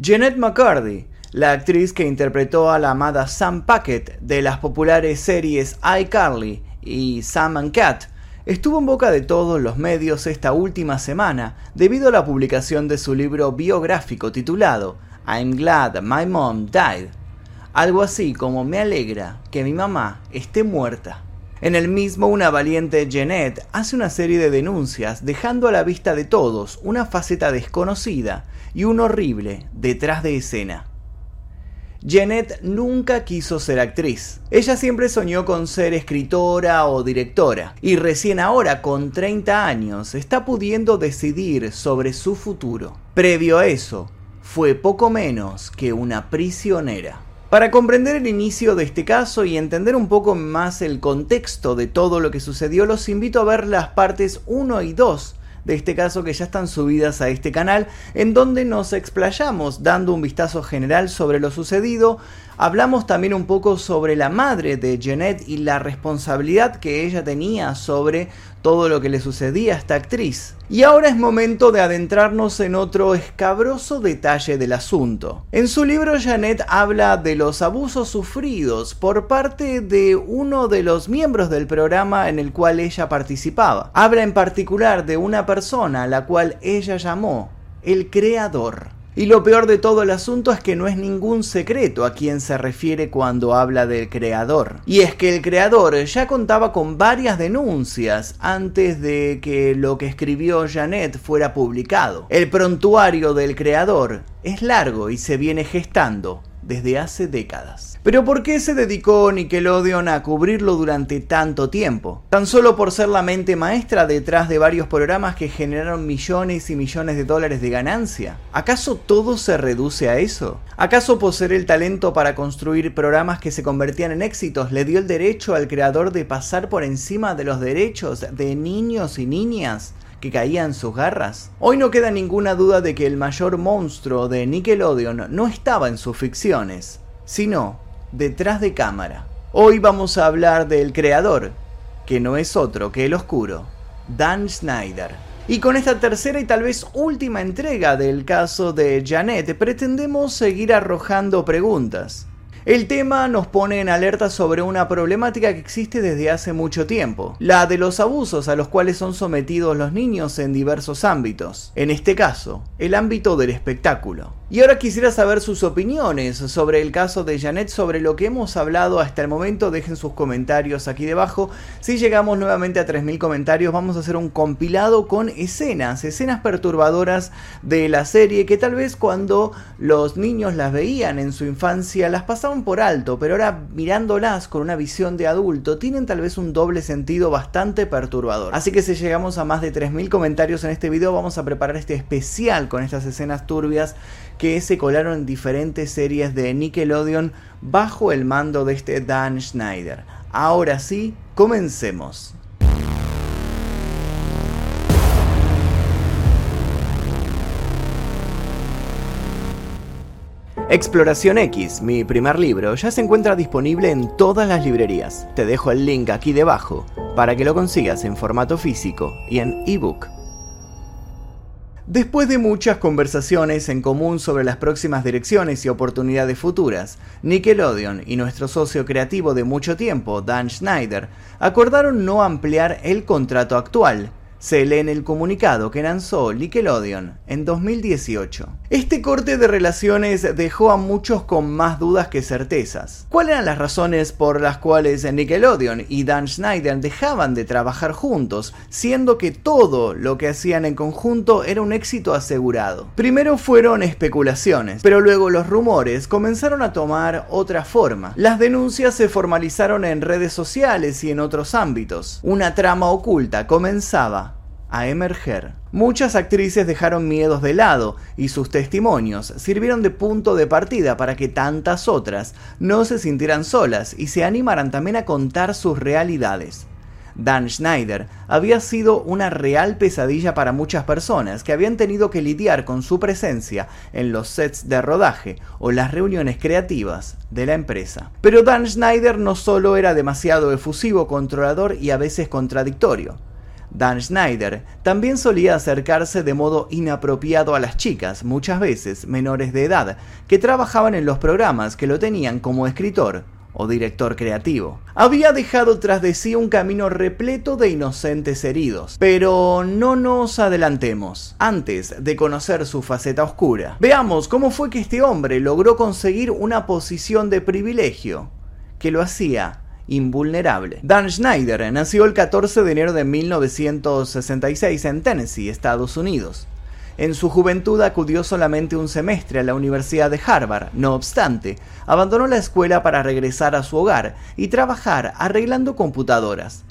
Jeanette McCurdy, la actriz que interpretó a la amada Sam Packet de las populares series iCarly y Sam and Cat, estuvo en boca de todos los medios esta última semana debido a la publicación de su libro biográfico titulado I'm Glad My Mom Died. Algo así como me alegra que mi mamá esté muerta. En el mismo, una valiente Jeanette hace una serie de denuncias, dejando a la vista de todos una faceta desconocida y un horrible detrás de escena. Jeanette nunca quiso ser actriz. Ella siempre soñó con ser escritora o directora, y recién ahora, con 30 años, está pudiendo decidir sobre su futuro. Previo a eso, fue poco menos que una prisionera. Para comprender el inicio de este caso y entender un poco más el contexto de todo lo que sucedió, los invito a ver las partes 1 y 2 de este caso que ya están subidas a este canal, en donde nos explayamos dando un vistazo general sobre lo sucedido, Hablamos también un poco sobre la madre de Jeanette y la responsabilidad que ella tenía sobre todo lo que le sucedía a esta actriz. Y ahora es momento de adentrarnos en otro escabroso detalle del asunto. En su libro Janet habla de los abusos sufridos por parte de uno de los miembros del programa en el cual ella participaba. Habla en particular de una persona a la cual ella llamó el creador. Y lo peor de todo el asunto es que no es ningún secreto a quien se refiere cuando habla del creador. Y es que el creador ya contaba con varias denuncias antes de que lo que escribió Janet fuera publicado. El prontuario del creador es largo y se viene gestando desde hace décadas. Pero ¿por qué se dedicó Nickelodeon a cubrirlo durante tanto tiempo? Tan solo por ser la mente maestra detrás de varios programas que generaron millones y millones de dólares de ganancia. ¿Acaso todo se reduce a eso? ¿Acaso poseer el talento para construir programas que se convertían en éxitos le dio el derecho al creador de pasar por encima de los derechos de niños y niñas? Que caía en sus garras. Hoy no queda ninguna duda de que el mayor monstruo de Nickelodeon no estaba en sus ficciones, sino detrás de cámara. Hoy vamos a hablar del creador, que no es otro que el oscuro, Dan Schneider. Y con esta tercera y tal vez última entrega del caso de Janet pretendemos seguir arrojando preguntas. El tema nos pone en alerta sobre una problemática que existe desde hace mucho tiempo, la de los abusos a los cuales son sometidos los niños en diversos ámbitos, en este caso, el ámbito del espectáculo. Y ahora quisiera saber sus opiniones sobre el caso de Janet, sobre lo que hemos hablado hasta el momento. Dejen sus comentarios aquí debajo. Si llegamos nuevamente a 3.000 comentarios, vamos a hacer un compilado con escenas, escenas perturbadoras de la serie que tal vez cuando los niños las veían en su infancia las pasaban por alto, pero ahora mirándolas con una visión de adulto tienen tal vez un doble sentido bastante perturbador. Así que si llegamos a más de 3.000 comentarios en este video, vamos a preparar este especial con estas escenas turbias que se colaron en diferentes series de Nickelodeon bajo el mando de este Dan Schneider. Ahora sí, comencemos. Exploración X, mi primer libro, ya se encuentra disponible en todas las librerías. Te dejo el link aquí debajo para que lo consigas en formato físico y en ebook. Después de muchas conversaciones en común sobre las próximas direcciones y oportunidades futuras, Nickelodeon y nuestro socio creativo de mucho tiempo, Dan Schneider, acordaron no ampliar el contrato actual, se lee en el comunicado que lanzó Nickelodeon en 2018. Este corte de relaciones dejó a muchos con más dudas que certezas. ¿Cuáles eran las razones por las cuales Nickelodeon y Dan Schneider dejaban de trabajar juntos, siendo que todo lo que hacían en conjunto era un éxito asegurado? Primero fueron especulaciones, pero luego los rumores comenzaron a tomar otra forma. Las denuncias se formalizaron en redes sociales y en otros ámbitos. Una trama oculta comenzaba a emerger. Muchas actrices dejaron miedos de lado y sus testimonios sirvieron de punto de partida para que tantas otras no se sintieran solas y se animaran también a contar sus realidades. Dan Schneider había sido una real pesadilla para muchas personas que habían tenido que lidiar con su presencia en los sets de rodaje o las reuniones creativas de la empresa. Pero Dan Schneider no solo era demasiado efusivo, controlador y a veces contradictorio, Dan Schneider también solía acercarse de modo inapropiado a las chicas, muchas veces menores de edad, que trabajaban en los programas que lo tenían como escritor o director creativo. Había dejado tras de sí un camino repleto de inocentes heridos. Pero no nos adelantemos, antes de conocer su faceta oscura. Veamos cómo fue que este hombre logró conseguir una posición de privilegio que lo hacía invulnerable. Dan Schneider nació el 14 de enero de 1966 en Tennessee, Estados Unidos. En su juventud acudió solamente un semestre a la Universidad de Harvard, no obstante, abandonó la escuela para regresar a su hogar y trabajar arreglando computadoras.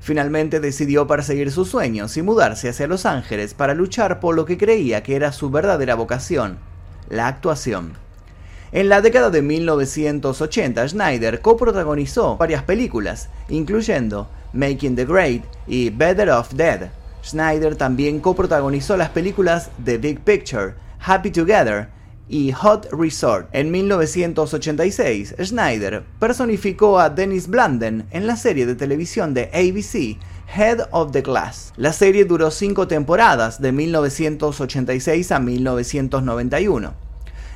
Finalmente decidió perseguir sus sueños y mudarse hacia Los Ángeles para luchar por lo que creía que era su verdadera vocación, la actuación. En la década de 1980, Schneider coprotagonizó varias películas, incluyendo Making the Great y Better Off Dead, Schneider también coprotagonizó las películas The Big Picture, Happy Together y Hot Resort. En 1986, Schneider personificó a Dennis Blanden en la serie de televisión de ABC, Head of the Class. La serie duró cinco temporadas, de 1986 a 1991.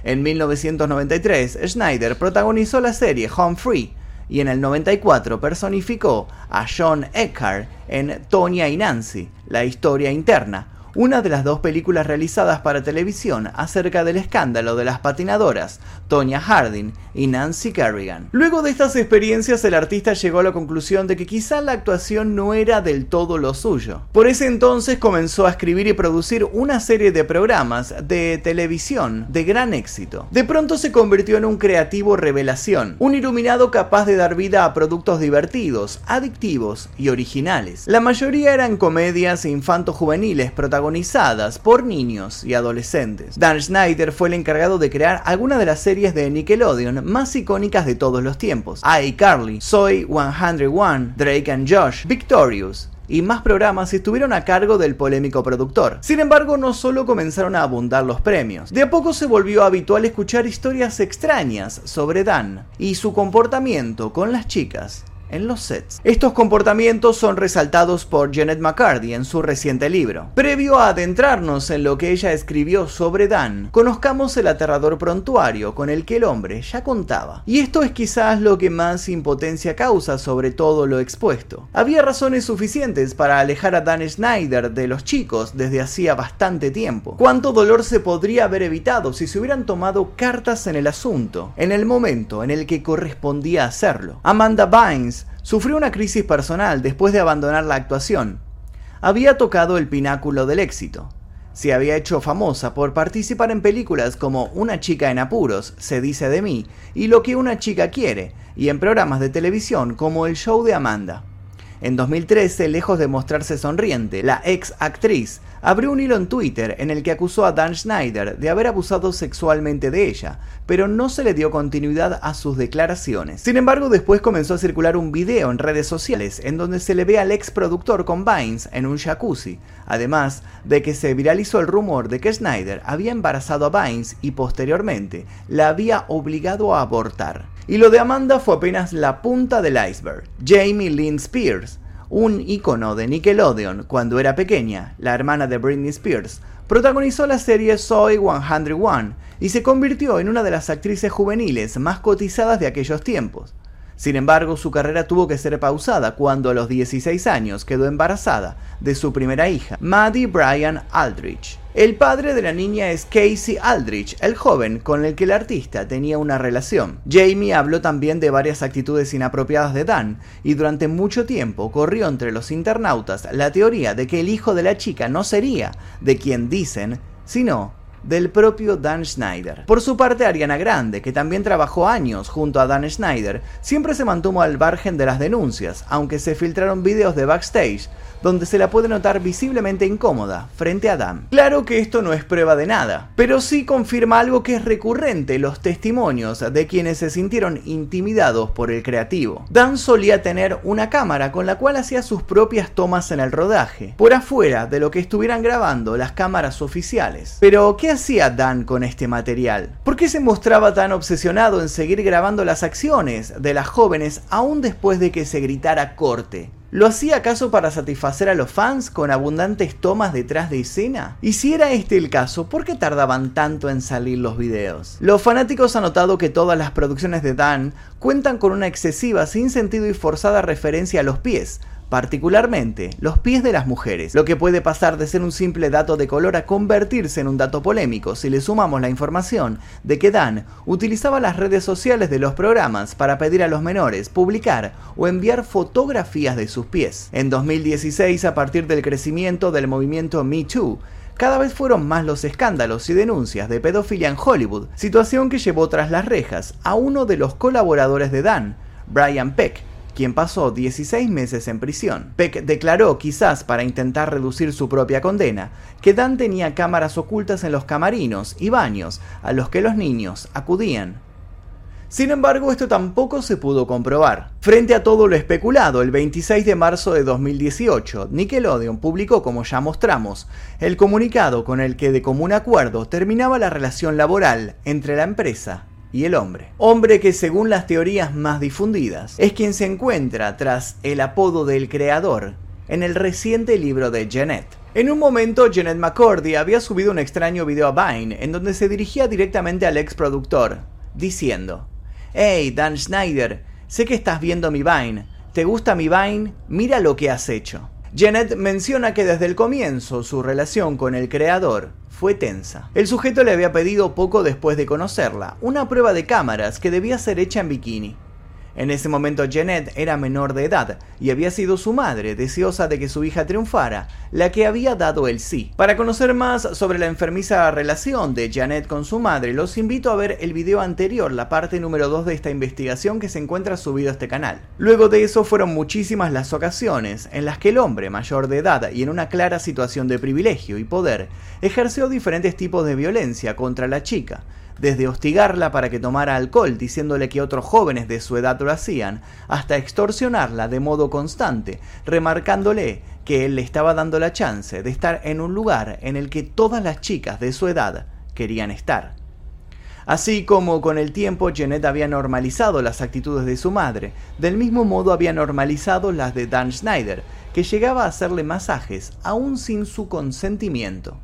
En 1993, Schneider protagonizó la serie Home Free, y en el 94 personificó a John Eckhart en Tonya y Nancy, la historia interna, una de las dos películas realizadas para televisión acerca del escándalo de las patinadoras, Tonya Harding y Nancy Kerrigan. Luego de estas experiencias, el artista llegó a la conclusión de que quizá la actuación no era del todo lo suyo. Por ese entonces comenzó a escribir y producir una serie de programas de televisión de gran éxito. De pronto se convirtió en un creativo revelación, un iluminado capaz de dar vida a productos divertidos, adictivos y originales. La mayoría eran comedias e infanto-juveniles protagonizadas por niños y adolescentes. Dan Schneider fue el encargado de crear algunas de las series de Nickelodeon más icónicas de todos los tiempos. iCarly, Soy 101, Drake and Josh, Victorious, y más programas estuvieron a cargo del polémico productor. Sin embargo, no solo comenzaron a abundar los premios, de a poco se volvió habitual escuchar historias extrañas sobre Dan y su comportamiento con las chicas en los sets. Estos comportamientos son resaltados por Janet McCarthy en su reciente libro. Previo a adentrarnos en lo que ella escribió sobre Dan, conozcamos el aterrador prontuario con el que el hombre ya contaba. Y esto es quizás lo que más impotencia causa sobre todo lo expuesto. Había razones suficientes para alejar a Dan Schneider de los chicos desde hacía bastante tiempo. ¿Cuánto dolor se podría haber evitado si se hubieran tomado cartas en el asunto, en el momento en el que correspondía hacerlo? Amanda Bynes sufrió una crisis personal después de abandonar la actuación. Había tocado el pináculo del éxito. Se había hecho famosa por participar en películas como Una chica en apuros, Se dice de mí, y Lo que una chica quiere, y en programas de televisión como El show de Amanda. En 2013, lejos de mostrarse sonriente, la ex actriz abrió un hilo en Twitter en el que acusó a Dan Schneider de haber abusado sexualmente de ella, pero no se le dio continuidad a sus declaraciones. Sin embargo, después comenzó a circular un video en redes sociales en donde se le ve al ex productor con Vines en un jacuzzi, además de que se viralizó el rumor de que Schneider había embarazado a Vines y posteriormente la había obligado a abortar. Y lo de Amanda fue apenas la punta del iceberg. Jamie Lynn Spears, un icono de Nickelodeon cuando era pequeña, la hermana de Britney Spears, protagonizó la serie Soy 101 y se convirtió en una de las actrices juveniles más cotizadas de aquellos tiempos. Sin embargo, su carrera tuvo que ser pausada cuando a los 16 años quedó embarazada de su primera hija, Maddie Bryan Aldrich. El padre de la niña es Casey Aldrich, el joven con el que el artista tenía una relación. Jamie habló también de varias actitudes inapropiadas de Dan, y durante mucho tiempo corrió entre los internautas la teoría de que el hijo de la chica no sería de quien dicen, sino del propio Dan Schneider. Por su parte, Ariana Grande, que también trabajó años junto a Dan Schneider, siempre se mantuvo al margen de las denuncias, aunque se filtraron videos de backstage donde se la puede notar visiblemente incómoda frente a Dan. Claro que esto no es prueba de nada, pero sí confirma algo que es recurrente los testimonios de quienes se sintieron intimidados por el creativo. Dan solía tener una cámara con la cual hacía sus propias tomas en el rodaje, por afuera de lo que estuvieran grabando las cámaras oficiales. Pero, ¿qué hacía Dan con este material? ¿Por qué se mostraba tan obsesionado en seguir grabando las acciones de las jóvenes aún después de que se gritara corte? ¿Lo hacía acaso para satisfacer a los fans con abundantes tomas detrás de escena? Y si era este el caso, ¿por qué tardaban tanto en salir los videos? Los fanáticos han notado que todas las producciones de Dan cuentan con una excesiva, sin sentido y forzada referencia a los pies, particularmente los pies de las mujeres, lo que puede pasar de ser un simple dato de color a convertirse en un dato polémico si le sumamos la información de que Dan utilizaba las redes sociales de los programas para pedir a los menores publicar o enviar fotografías de sus pies. En 2016, a partir del crecimiento del movimiento Me Too, cada vez fueron más los escándalos y denuncias de pedofilia en Hollywood, situación que llevó tras las rejas a uno de los colaboradores de Dan, Brian Peck, quien pasó 16 meses en prisión. Peck declaró, quizás para intentar reducir su propia condena, que Dan tenía cámaras ocultas en los camarinos y baños a los que los niños acudían. Sin embargo, esto tampoco se pudo comprobar. Frente a todo lo especulado, el 26 de marzo de 2018, Nickelodeon publicó, como ya mostramos, el comunicado con el que de común acuerdo terminaba la relación laboral entre la empresa y el hombre. Hombre que según las teorías más difundidas es quien se encuentra tras el apodo del creador en el reciente libro de Janet. En un momento, Janet McCordy había subido un extraño video a Vine en donde se dirigía directamente al ex productor, diciendo: Hey, Dan Schneider, sé que estás viendo mi Vine. ¿Te gusta mi Vine? Mira lo que has hecho. Janet menciona que desde el comienzo su relación con el creador fue tensa. El sujeto le había pedido poco después de conocerla, una prueba de cámaras que debía ser hecha en bikini. En ese momento Janet era menor de edad y había sido su madre, deseosa de que su hija triunfara, la que había dado el sí. Para conocer más sobre la enfermiza relación de Janet con su madre, los invito a ver el video anterior, la parte número 2 de esta investigación que se encuentra subido a este canal. Luego de eso fueron muchísimas las ocasiones en las que el hombre mayor de edad y en una clara situación de privilegio y poder ejerció diferentes tipos de violencia contra la chica, desde hostigarla para que tomara alcohol diciéndole que otros jóvenes de su edad lo hacían, hasta extorsionarla de modo constante, remarcándole que él le estaba dando la chance de estar en un lugar en el que todas las chicas de su edad querían estar. Así como con el tiempo Janet había normalizado las actitudes de su madre, del mismo modo había normalizado las de Dan Schneider, que llegaba a hacerle masajes aún sin su consentimiento.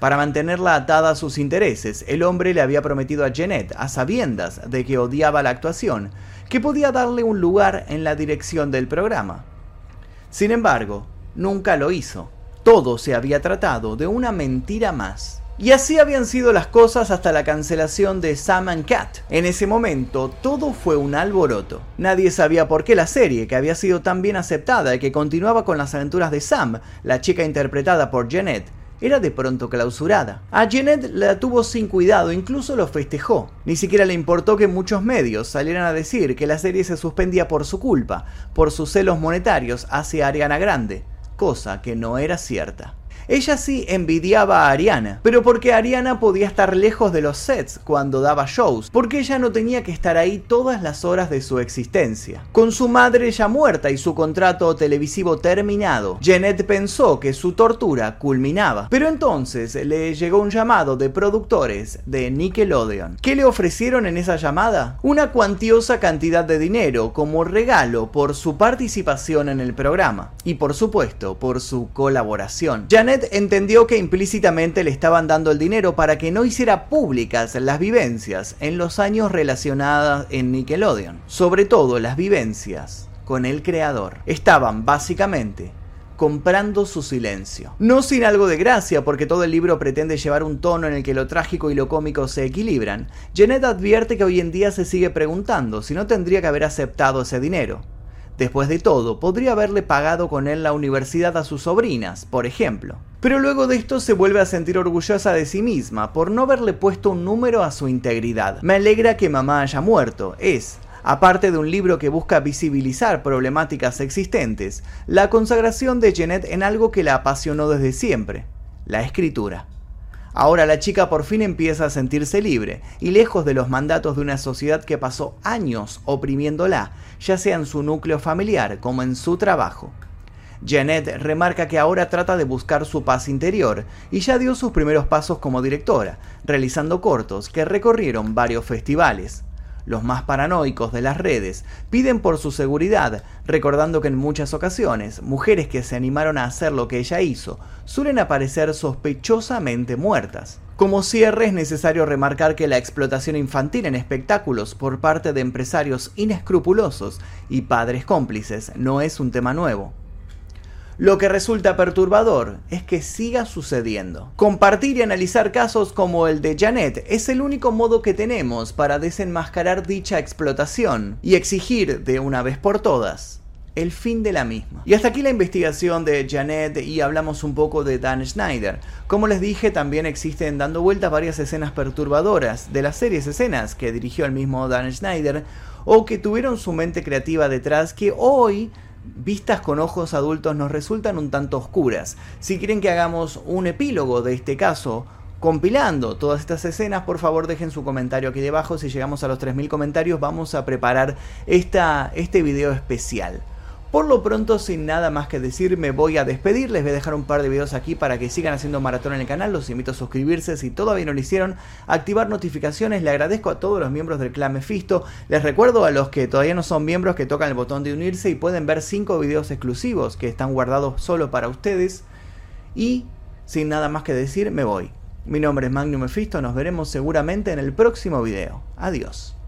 Para mantenerla atada a sus intereses, el hombre le había prometido a Jeanette, a sabiendas de que odiaba la actuación, que podía darle un lugar en la dirección del programa. Sin embargo, nunca lo hizo. Todo se había tratado de una mentira más. Y así habían sido las cosas hasta la cancelación de Sam and Cat. En ese momento todo fue un alboroto. Nadie sabía por qué la serie, que había sido tan bien aceptada y que continuaba con las aventuras de Sam, la chica interpretada por Jeanette, era de pronto clausurada. A Jeanette la tuvo sin cuidado, incluso lo festejó. Ni siquiera le importó que muchos medios salieran a decir que la serie se suspendía por su culpa, por sus celos monetarios hacia Ariana Grande, cosa que no era cierta. Ella sí envidiaba a Ariana, pero porque Ariana podía estar lejos de los sets cuando daba shows, porque ella no tenía que estar ahí todas las horas de su existencia. Con su madre ya muerta y su contrato televisivo terminado, Jeanette pensó que su tortura culminaba. Pero entonces le llegó un llamado de productores de Nickelodeon. ¿Qué le ofrecieron en esa llamada? Una cuantiosa cantidad de dinero como regalo por su participación en el programa y por supuesto por su colaboración. Janet entendió que implícitamente le estaban dando el dinero para que no hiciera públicas las vivencias en los años relacionadas en Nickelodeon, sobre todo las vivencias con el creador. Estaban básicamente comprando su silencio. No sin algo de gracia, porque todo el libro pretende llevar un tono en el que lo trágico y lo cómico se equilibran, Janet advierte que hoy en día se sigue preguntando si no tendría que haber aceptado ese dinero. Después de todo, podría haberle pagado con él la universidad a sus sobrinas, por ejemplo. Pero luego de esto se vuelve a sentir orgullosa de sí misma por no haberle puesto un número a su integridad. Me alegra que mamá haya muerto, es, aparte de un libro que busca visibilizar problemáticas existentes, la consagración de Jeanette en algo que la apasionó desde siempre, la escritura. Ahora la chica por fin empieza a sentirse libre y lejos de los mandatos de una sociedad que pasó años oprimiéndola, ya sea en su núcleo familiar como en su trabajo. Janet remarca que ahora trata de buscar su paz interior y ya dio sus primeros pasos como directora, realizando cortos que recorrieron varios festivales. Los más paranoicos de las redes, piden por su seguridad, recordando que en muchas ocasiones mujeres que se animaron a hacer lo que ella hizo suelen aparecer sospechosamente muertas. Como cierre es necesario remarcar que la explotación infantil en espectáculos por parte de empresarios inescrupulosos y padres cómplices no es un tema nuevo. Lo que resulta perturbador es que siga sucediendo. Compartir y analizar casos como el de Janet es el único modo que tenemos para desenmascarar dicha explotación y exigir de una vez por todas el fin de la misma. Y hasta aquí la investigación de Janet y hablamos un poco de Dan Schneider. Como les dije, también existen dando vueltas varias escenas perturbadoras de las series escenas que dirigió el mismo Dan Schneider o que tuvieron su mente creativa detrás que hoy vistas con ojos adultos nos resultan un tanto oscuras. Si quieren que hagamos un epílogo de este caso, compilando todas estas escenas, por favor dejen su comentario aquí debajo. Si llegamos a los 3.000 comentarios vamos a preparar esta, este video especial. Por lo pronto, sin nada más que decir, me voy a despedir. Les voy a dejar un par de videos aquí para que sigan haciendo maratón en el canal. Los invito a suscribirse si todavía no lo hicieron. Activar notificaciones. Le agradezco a todos los miembros del clan Mephisto. Les recuerdo a los que todavía no son miembros que tocan el botón de unirse y pueden ver 5 videos exclusivos que están guardados solo para ustedes. Y sin nada más que decir, me voy. Mi nombre es Magnum Mephisto. Nos veremos seguramente en el próximo video. Adiós.